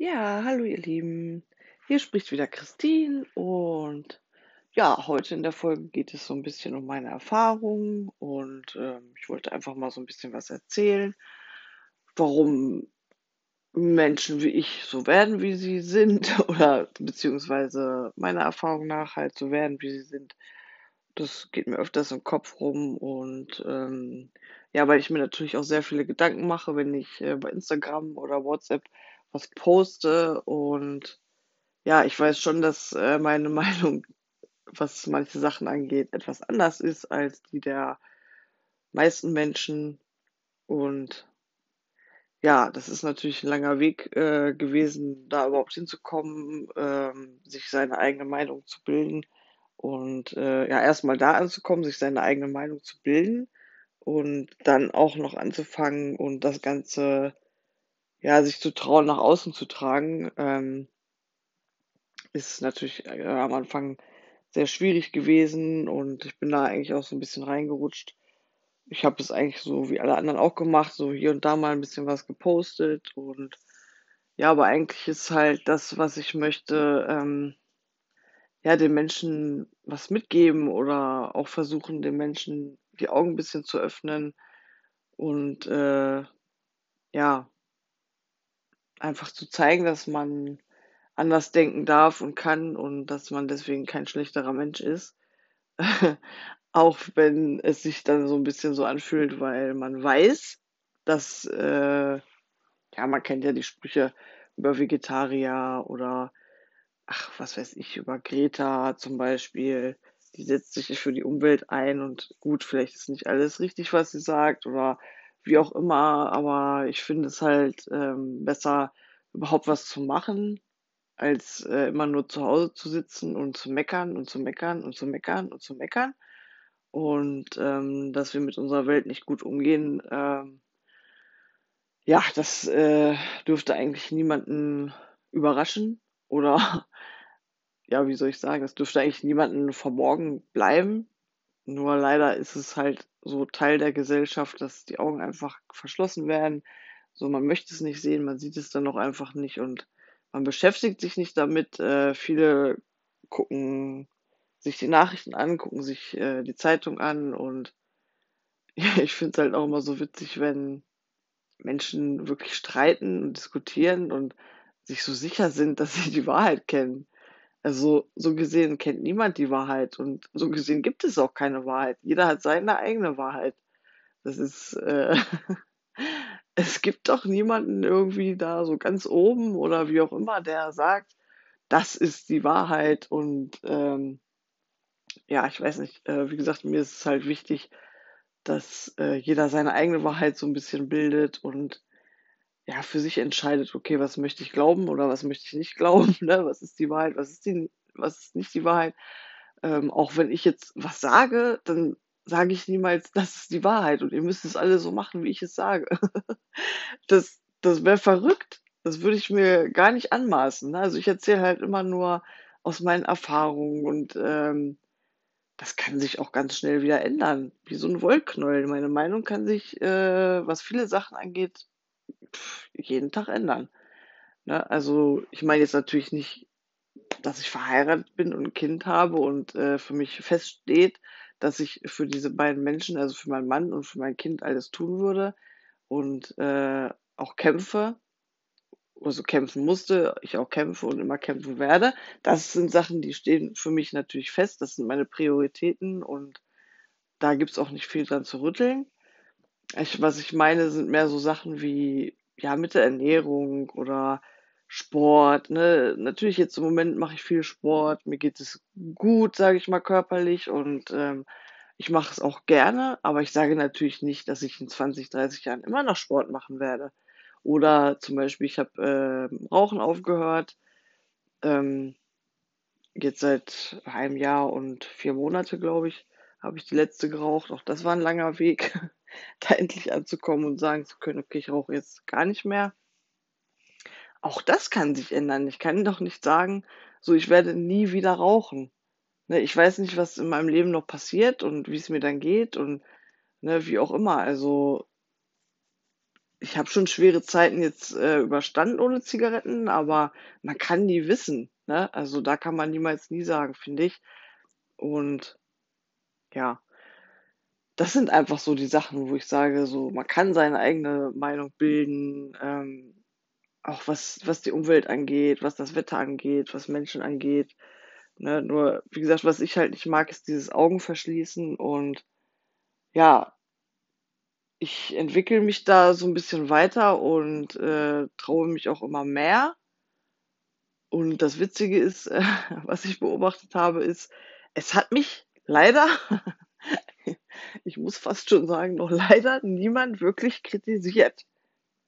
Ja, hallo ihr Lieben. Hier spricht wieder Christine und ja, heute in der Folge geht es so ein bisschen um meine Erfahrungen und ähm, ich wollte einfach mal so ein bisschen was erzählen, warum Menschen wie ich so werden, wie sie sind oder beziehungsweise meiner Erfahrung nach halt so werden, wie sie sind. Das geht mir öfters im Kopf rum und ähm, ja, weil ich mir natürlich auch sehr viele Gedanken mache, wenn ich äh, bei Instagram oder WhatsApp was poste und ja, ich weiß schon, dass äh, meine Meinung, was manche Sachen angeht, etwas anders ist als die der meisten Menschen. Und ja, das ist natürlich ein langer Weg äh, gewesen, da überhaupt hinzukommen, ähm, sich seine eigene Meinung zu bilden und äh, ja, erstmal da anzukommen, sich seine eigene Meinung zu bilden und dann auch noch anzufangen und das Ganze, ja, sich zu trauen, nach außen zu tragen, ähm, ist natürlich äh, am Anfang sehr schwierig gewesen und ich bin da eigentlich auch so ein bisschen reingerutscht. Ich habe es eigentlich so wie alle anderen auch gemacht, so hier und da mal ein bisschen was gepostet und ja, aber eigentlich ist halt das, was ich möchte, ähm, ja, den Menschen was mitgeben oder auch versuchen, den Menschen die Augen ein bisschen zu öffnen und, äh, ja, einfach zu zeigen, dass man anders denken darf und kann und dass man deswegen kein schlechterer Mensch ist. Auch wenn es sich dann so ein bisschen so anfühlt, weil man weiß, dass, äh ja, man kennt ja die Sprüche über Vegetarier oder, ach, was weiß ich, über Greta zum Beispiel. Die setzt sich für die Umwelt ein und gut, vielleicht ist nicht alles richtig, was sie sagt oder wie auch immer, aber ich finde es halt, ähm, besser, überhaupt was zu machen, als, äh, immer nur zu Hause zu sitzen und zu meckern und zu meckern und zu meckern und zu meckern. Und, ähm, dass wir mit unserer Welt nicht gut umgehen, ähm, ja, das, äh, dürfte eigentlich niemanden überraschen oder ja, wie soll ich sagen, das dürfte eigentlich niemanden verborgen bleiben. Nur leider ist es halt so Teil der Gesellschaft, dass die Augen einfach verschlossen werden. So, man möchte es nicht sehen, man sieht es dann auch einfach nicht und man beschäftigt sich nicht damit. Äh, viele gucken sich die Nachrichten an, gucken sich äh, die Zeitung an und ich finde es halt auch immer so witzig, wenn Menschen wirklich streiten und diskutieren und sich so sicher sind, dass sie die Wahrheit kennen. Also so gesehen kennt niemand die Wahrheit und so gesehen gibt es auch keine Wahrheit. Jeder hat seine eigene Wahrheit. Das ist, äh, es gibt doch niemanden irgendwie da so ganz oben oder wie auch immer, der sagt, das ist die Wahrheit und ähm, ja, ich weiß nicht, äh, wie gesagt, mir ist es halt wichtig, dass äh, jeder seine eigene Wahrheit so ein bisschen bildet und ja, für sich entscheidet, okay, was möchte ich glauben oder was möchte ich nicht glauben, ne? Was ist die Wahrheit, was ist die, was ist nicht die Wahrheit? Ähm, auch wenn ich jetzt was sage, dann sage ich niemals, das ist die Wahrheit und ihr müsst es alle so machen, wie ich es sage. Das, das wäre verrückt. Das würde ich mir gar nicht anmaßen. Ne? Also ich erzähle halt immer nur aus meinen Erfahrungen und ähm, das kann sich auch ganz schnell wieder ändern, wie so ein Wollknäuel. Meine Meinung kann sich, äh, was viele Sachen angeht, jeden Tag ändern. Ne? Also ich meine jetzt natürlich nicht, dass ich verheiratet bin und ein Kind habe und äh, für mich feststeht, dass ich für diese beiden Menschen, also für meinen Mann und für mein Kind alles tun würde und äh, auch kämpfe, also kämpfen musste, ich auch kämpfe und immer kämpfen werde. Das sind Sachen, die stehen für mich natürlich fest. Das sind meine Prioritäten und da gibt's auch nicht viel dran zu rütteln. Ich, was ich meine, sind mehr so Sachen wie, ja, mit der Ernährung oder Sport, ne? Natürlich jetzt im Moment mache ich viel Sport, mir geht es gut, sage ich mal, körperlich und ähm, ich mache es auch gerne, aber ich sage natürlich nicht, dass ich in 20, 30 Jahren immer noch Sport machen werde. Oder zum Beispiel, ich habe ähm, Rauchen aufgehört, ähm, jetzt seit einem Jahr und vier Monate, glaube ich, habe ich die letzte geraucht. Auch das war ein langer Weg, da endlich anzukommen und sagen zu können, okay, ich rauche jetzt gar nicht mehr. Auch das kann sich ändern. Ich kann doch nicht sagen, so, ich werde nie wieder rauchen. Ne, ich weiß nicht, was in meinem Leben noch passiert und wie es mir dann geht und ne, wie auch immer. Also ich habe schon schwere Zeiten jetzt äh, überstanden ohne Zigaretten, aber man kann nie wissen, ne? Also da kann man niemals nie sagen, finde ich. Und ja, das sind einfach so die Sachen, wo ich sage, so man kann seine eigene Meinung bilden, ähm, auch was, was die Umwelt angeht, was das Wetter angeht, was Menschen angeht. Ne? Nur, wie gesagt, was ich halt nicht mag, ist dieses Augenverschließen und ja, ich entwickle mich da so ein bisschen weiter und äh, traue mich auch immer mehr. Und das Witzige ist, äh, was ich beobachtet habe, ist, es hat mich leider, ich muss fast schon sagen, noch leider niemand wirklich kritisiert.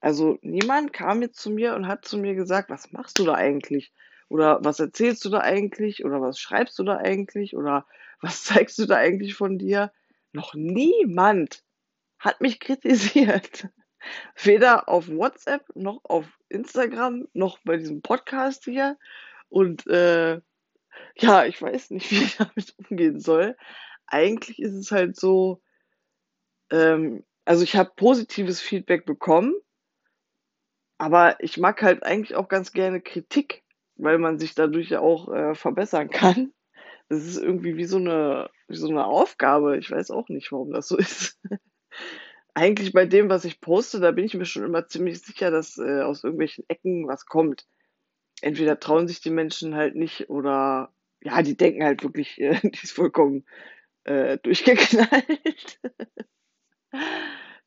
Also niemand kam jetzt zu mir und hat zu mir gesagt, was machst du da eigentlich? Oder was erzählst du da eigentlich? Oder was schreibst du da eigentlich? Oder was zeigst du da eigentlich von dir? Noch niemand hat mich kritisiert. Weder auf WhatsApp noch auf Instagram noch bei diesem Podcast hier. Und äh, ja, ich weiß nicht, wie ich damit umgehen soll. Eigentlich ist es halt so, ähm, also ich habe positives Feedback bekommen, aber ich mag halt eigentlich auch ganz gerne Kritik, weil man sich dadurch ja auch äh, verbessern kann. Das ist irgendwie wie so eine, wie so eine Aufgabe. Ich weiß auch nicht, warum das so ist. Eigentlich bei dem, was ich poste, da bin ich mir schon immer ziemlich sicher, dass äh, aus irgendwelchen Ecken was kommt. Entweder trauen sich die Menschen halt nicht oder ja, die denken halt wirklich, äh, die ist vollkommen äh, durchgeknallt.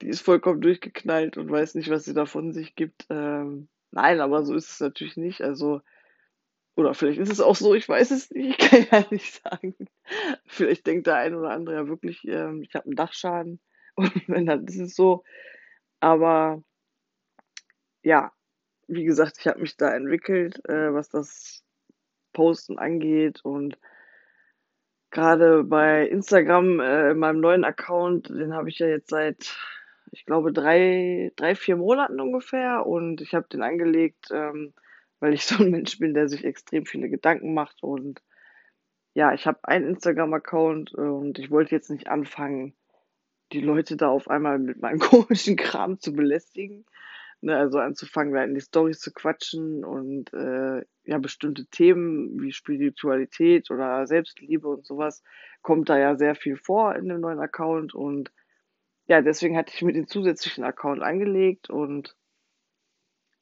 Die ist vollkommen durchgeknallt und weiß nicht, was sie da von sich gibt. Ähm, nein, aber so ist es natürlich nicht. Also, oder vielleicht ist es auch so, ich weiß es nicht, ich kann ja nicht sagen. Vielleicht denkt der ein oder andere ja wirklich, ähm, ich habe einen Dachschaden. Und wenn dann ist es so. Aber ja, wie gesagt, ich habe mich da entwickelt, äh, was das Posten angeht und gerade bei Instagram, äh, in meinem neuen Account, den habe ich ja jetzt seit, ich glaube, drei, drei, vier Monaten ungefähr und ich habe den angelegt, ähm, weil ich so ein Mensch bin, der sich extrem viele Gedanken macht und ja, ich habe einen Instagram-Account und ich wollte jetzt nicht anfangen, die Leute da auf einmal mit meinem komischen Kram zu belästigen. Ne, also anzufangen, da in die Storys zu quatschen und äh, ja, bestimmte Themen wie Spiritualität oder Selbstliebe und sowas kommt da ja sehr viel vor in dem neuen Account und ja, deswegen hatte ich mir den zusätzlichen Account angelegt und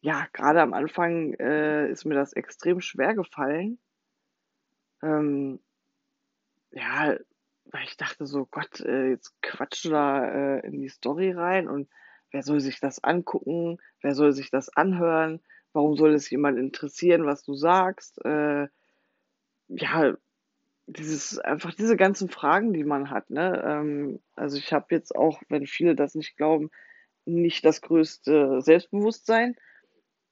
ja, gerade am Anfang äh, ist mir das extrem schwer gefallen. Ähm, ja, weil ich dachte so, Gott, äh, jetzt quatsch da äh, in die Story rein und wer soll sich das angucken? Wer soll sich das anhören? Warum soll es jemand interessieren, was du sagst? Äh, ja, dieses einfach diese ganzen Fragen, die man hat, ne? Ähm, also ich habe jetzt auch, wenn viele das nicht glauben, nicht das größte Selbstbewusstsein,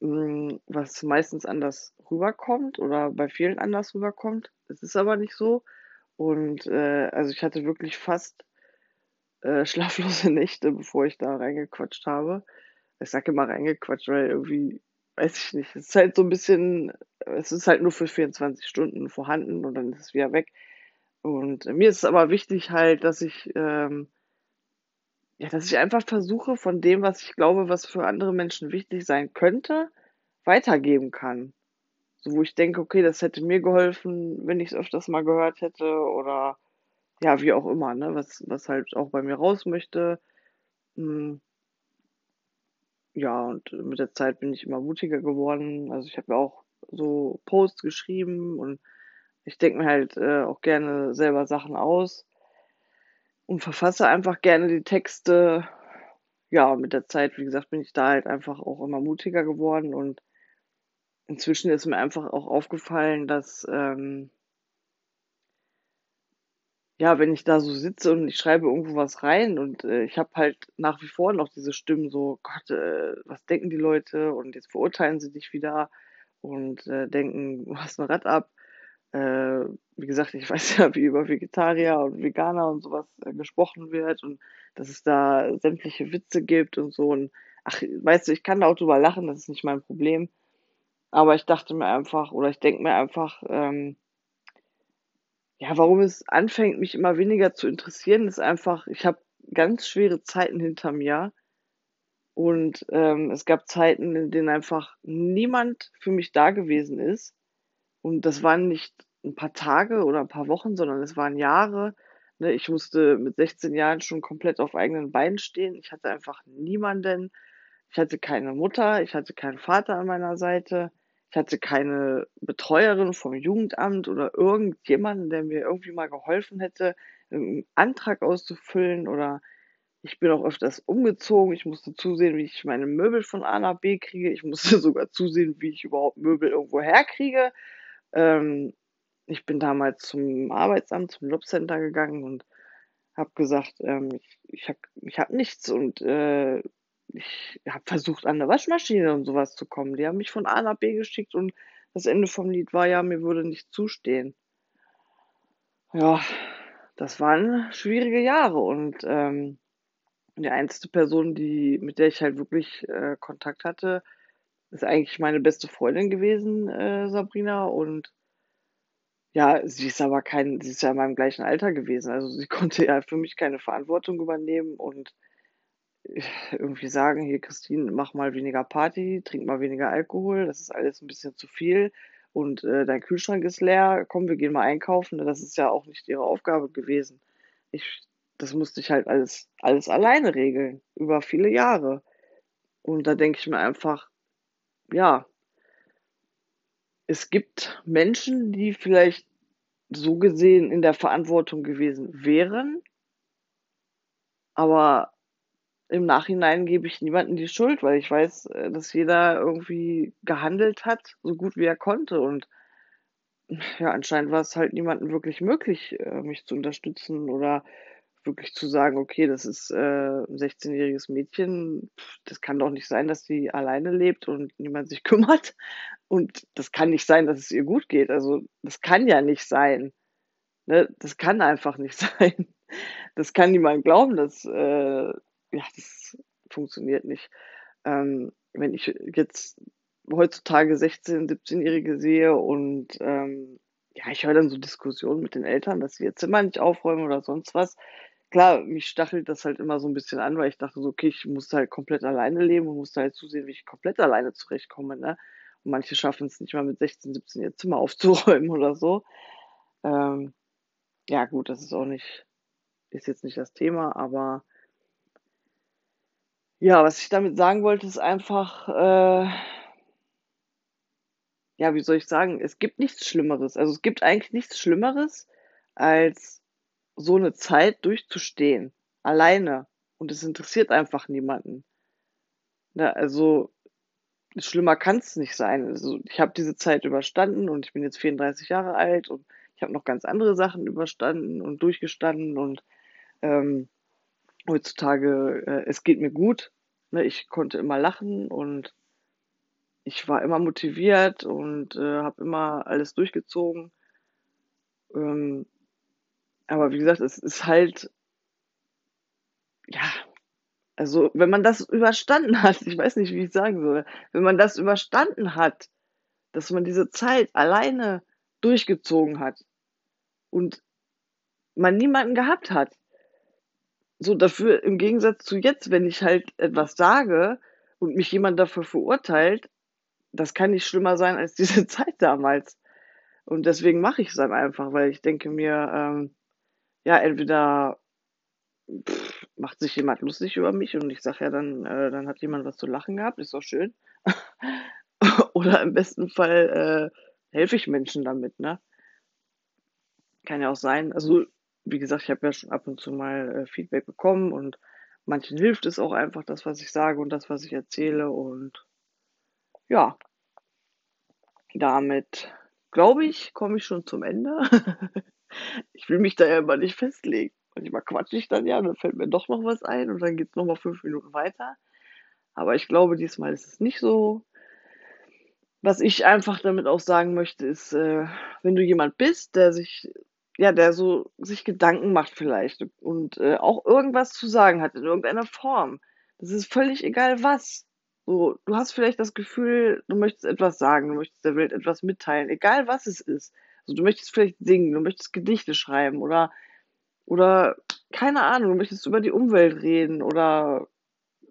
hm, was meistens anders rüberkommt oder bei vielen anders rüberkommt. Es ist aber nicht so. Und äh, also ich hatte wirklich fast äh, schlaflose Nächte, bevor ich da reingequatscht habe. Ich sage immer reingequatscht, weil irgendwie, weiß ich nicht, es ist halt so ein bisschen, es ist halt nur für 24 Stunden vorhanden und dann ist es wieder weg. Und mir ist es aber wichtig halt, dass ich, ähm, ja, dass ich einfach versuche, von dem, was ich glaube, was für andere Menschen wichtig sein könnte, weitergeben kann. So, wo ich denke, okay, das hätte mir geholfen, wenn ich es öfters mal gehört hätte oder ja, wie auch immer, ne, was, was halt auch bei mir raus möchte. Hm, ja, und mit der Zeit bin ich immer mutiger geworden. Also ich habe ja auch so Posts geschrieben und ich denke mir halt äh, auch gerne selber Sachen aus und verfasse einfach gerne die Texte. Ja, und mit der Zeit, wie gesagt, bin ich da halt einfach auch immer mutiger geworden und inzwischen ist mir einfach auch aufgefallen, dass ähm, ja, wenn ich da so sitze und ich schreibe irgendwo was rein und äh, ich habe halt nach wie vor noch diese Stimmen so, Gott, äh, was denken die Leute und jetzt verurteilen sie dich wieder und äh, denken, du hast ein Rad ab. Äh, wie gesagt, ich weiß ja, wie über Vegetarier und Veganer und sowas äh, gesprochen wird und dass es da sämtliche Witze gibt und so. Und ach, weißt du, ich kann da auch drüber lachen, das ist nicht mein Problem. Aber ich dachte mir einfach, oder ich denke mir einfach, ähm, ja, warum es anfängt, mich immer weniger zu interessieren, ist einfach, ich habe ganz schwere Zeiten hinter mir Und ähm, es gab Zeiten, in denen einfach niemand für mich da gewesen ist. Und das waren nicht ein paar Tage oder ein paar Wochen, sondern es waren Jahre. Ne? Ich musste mit 16 Jahren schon komplett auf eigenen Beinen stehen. Ich hatte einfach niemanden. Ich hatte keine Mutter, ich hatte keinen Vater an meiner Seite. Ich hatte keine Betreuerin vom Jugendamt oder irgendjemanden, der mir irgendwie mal geholfen hätte, einen Antrag auszufüllen oder ich bin auch öfters umgezogen. Ich musste zusehen, wie ich meine Möbel von A nach B kriege. Ich musste sogar zusehen, wie ich überhaupt Möbel irgendwo herkriege. Ähm, ich bin damals zum Arbeitsamt, zum Jobcenter gegangen und habe gesagt, ähm, ich, ich habe ich hab nichts und äh, ich habe versucht, an eine Waschmaschine und sowas zu kommen. Die haben mich von A nach B geschickt und das Ende vom Lied war ja, mir würde nicht zustehen. Ja, das waren schwierige Jahre und ähm, die einzige Person, die, mit der ich halt wirklich äh, Kontakt hatte, ist eigentlich meine beste Freundin gewesen, äh, Sabrina. Und ja, sie ist aber kein, sie ist ja in meinem gleichen Alter gewesen. Also sie konnte ja für mich keine Verantwortung übernehmen und irgendwie sagen, hier Christine, mach mal weniger Party, trink mal weniger Alkohol, das ist alles ein bisschen zu viel und äh, dein Kühlschrank ist leer, komm, wir gehen mal einkaufen. Das ist ja auch nicht ihre Aufgabe gewesen. Ich, das musste ich halt alles, alles alleine regeln, über viele Jahre. Und da denke ich mir einfach, ja, es gibt Menschen, die vielleicht so gesehen in der Verantwortung gewesen wären, aber im Nachhinein gebe ich niemandem die Schuld, weil ich weiß, äh, dass jeder irgendwie gehandelt hat, so gut wie er konnte. Und ja, anscheinend war es halt niemandem wirklich möglich, äh, mich zu unterstützen oder wirklich zu sagen, okay, das ist äh, ein 16-jähriges Mädchen, das kann doch nicht sein, dass sie alleine lebt und niemand sich kümmert. Und das kann nicht sein, dass es ihr gut geht. Also das kann ja nicht sein. Ne? Das kann einfach nicht sein. Das kann niemand glauben, dass, äh, ja, das funktioniert nicht. Ähm, wenn ich jetzt heutzutage 16-, 17-Jährige sehe und ähm, ja, ich höre dann so Diskussionen mit den Eltern, dass sie ihr Zimmer nicht aufräumen oder sonst was. Klar, mich stachelt das halt immer so ein bisschen an, weil ich dachte so, okay, ich muss halt komplett alleine leben und muss halt zusehen, wie ich komplett alleine zurechtkomme, ne? Und manche schaffen es nicht mal mit 16, 17 ihr Zimmer aufzuräumen oder so. Ähm, ja, gut, das ist auch nicht, ist jetzt nicht das Thema, aber ja, was ich damit sagen wollte, ist einfach, äh, ja, wie soll ich sagen, es gibt nichts Schlimmeres. Also es gibt eigentlich nichts Schlimmeres, als so eine Zeit durchzustehen, alleine. Und es interessiert einfach niemanden. Ne, also schlimmer kann es nicht sein. Also ich habe diese Zeit überstanden und ich bin jetzt 34 Jahre alt und ich habe noch ganz andere Sachen überstanden und durchgestanden und ähm, heutzutage, äh, es geht mir gut. Ne? Ich konnte immer lachen und ich war immer motiviert und äh, habe immer alles durchgezogen. Ähm, aber wie gesagt, es ist halt, ja, also wenn man das überstanden hat, ich weiß nicht, wie ich sagen soll, wenn man das überstanden hat, dass man diese Zeit alleine durchgezogen hat und man niemanden gehabt hat, so dafür im Gegensatz zu jetzt, wenn ich halt etwas sage und mich jemand dafür verurteilt, das kann nicht schlimmer sein als diese Zeit damals. Und deswegen mache ich es dann einfach, weil ich denke mir, ähm, ja, entweder pff, macht sich jemand lustig über mich und ich sage ja dann, äh, dann hat jemand was zu lachen gehabt, ist doch schön. Oder im besten Fall äh, helfe ich Menschen damit, ne? Kann ja auch sein. Also, wie gesagt, ich habe ja schon ab und zu mal äh, Feedback bekommen und manchen hilft es auch einfach, das, was ich sage und das, was ich erzähle. Und ja, damit glaube ich, komme ich schon zum Ende. ich will mich da ja immer nicht festlegen. Manchmal quatsche ich dann ja, dann fällt mir doch noch was ein und dann geht es nochmal fünf Minuten weiter. Aber ich glaube, diesmal ist es nicht so. Was ich einfach damit auch sagen möchte, ist, äh, wenn du jemand bist, der sich, ja, der so sich Gedanken macht vielleicht und äh, auch irgendwas zu sagen hat in irgendeiner Form. Das ist völlig egal was. So, du hast vielleicht das Gefühl, du möchtest etwas sagen, du möchtest der Welt etwas mitteilen, egal was es ist. Also du möchtest vielleicht singen, du möchtest Gedichte schreiben oder, oder keine Ahnung, du möchtest über die Umwelt reden oder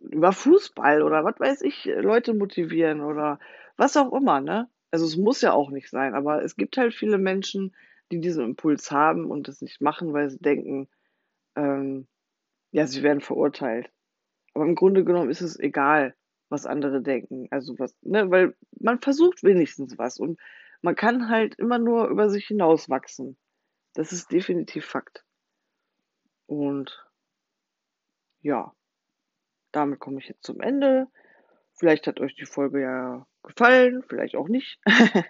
über Fußball oder was weiß ich, Leute motivieren oder was auch immer, ne? Also es muss ja auch nicht sein, aber es gibt halt viele Menschen, die diesen Impuls haben und das nicht machen, weil sie denken, ähm, ja, sie werden verurteilt. Aber im Grunde genommen ist es egal, was andere denken. Also was, ne, weil man versucht wenigstens was und man kann halt immer nur über sich hinauswachsen. Das ist definitiv Fakt. Und ja, damit komme ich jetzt zum Ende. Vielleicht hat euch die Folge ja gefallen, vielleicht auch nicht.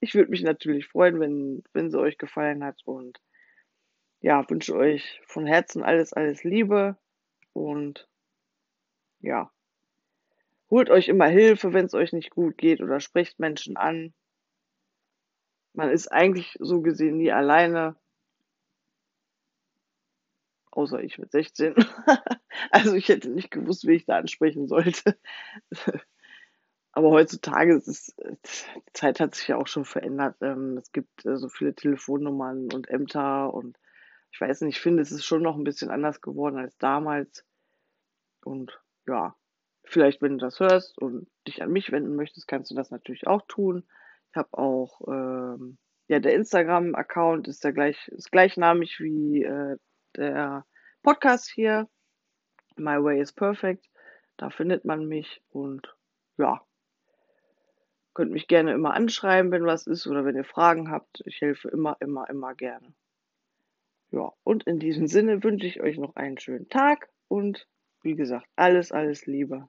ich würde mich natürlich freuen, wenn, wenn sie euch gefallen hat und ja, wünsche euch von Herzen alles, alles Liebe und ja, holt euch immer Hilfe, wenn es euch nicht gut geht oder sprecht Menschen an. Man ist eigentlich so gesehen nie alleine außer ich mit 16. also ich hätte nicht gewusst, wie ich da ansprechen sollte. Aber heutzutage ist es, die Zeit hat sich ja auch schon verändert. Ähm, es gibt äh, so viele Telefonnummern und Ämter und ich weiß nicht, ich finde, es ist schon noch ein bisschen anders geworden als damals. Und ja, vielleicht, wenn du das hörst und dich an mich wenden möchtest, kannst du das natürlich auch tun. Ich habe auch, ähm, ja, der Instagram-Account ist der gleich, ist gleichnamig wie äh, der Podcast hier. My Way is Perfect. Da findet man mich und ja, könnt mich gerne immer anschreiben, wenn was ist oder wenn ihr Fragen habt. Ich helfe immer, immer, immer gerne. Ja, und in diesem Sinne wünsche ich euch noch einen schönen Tag und wie gesagt, alles, alles Liebe.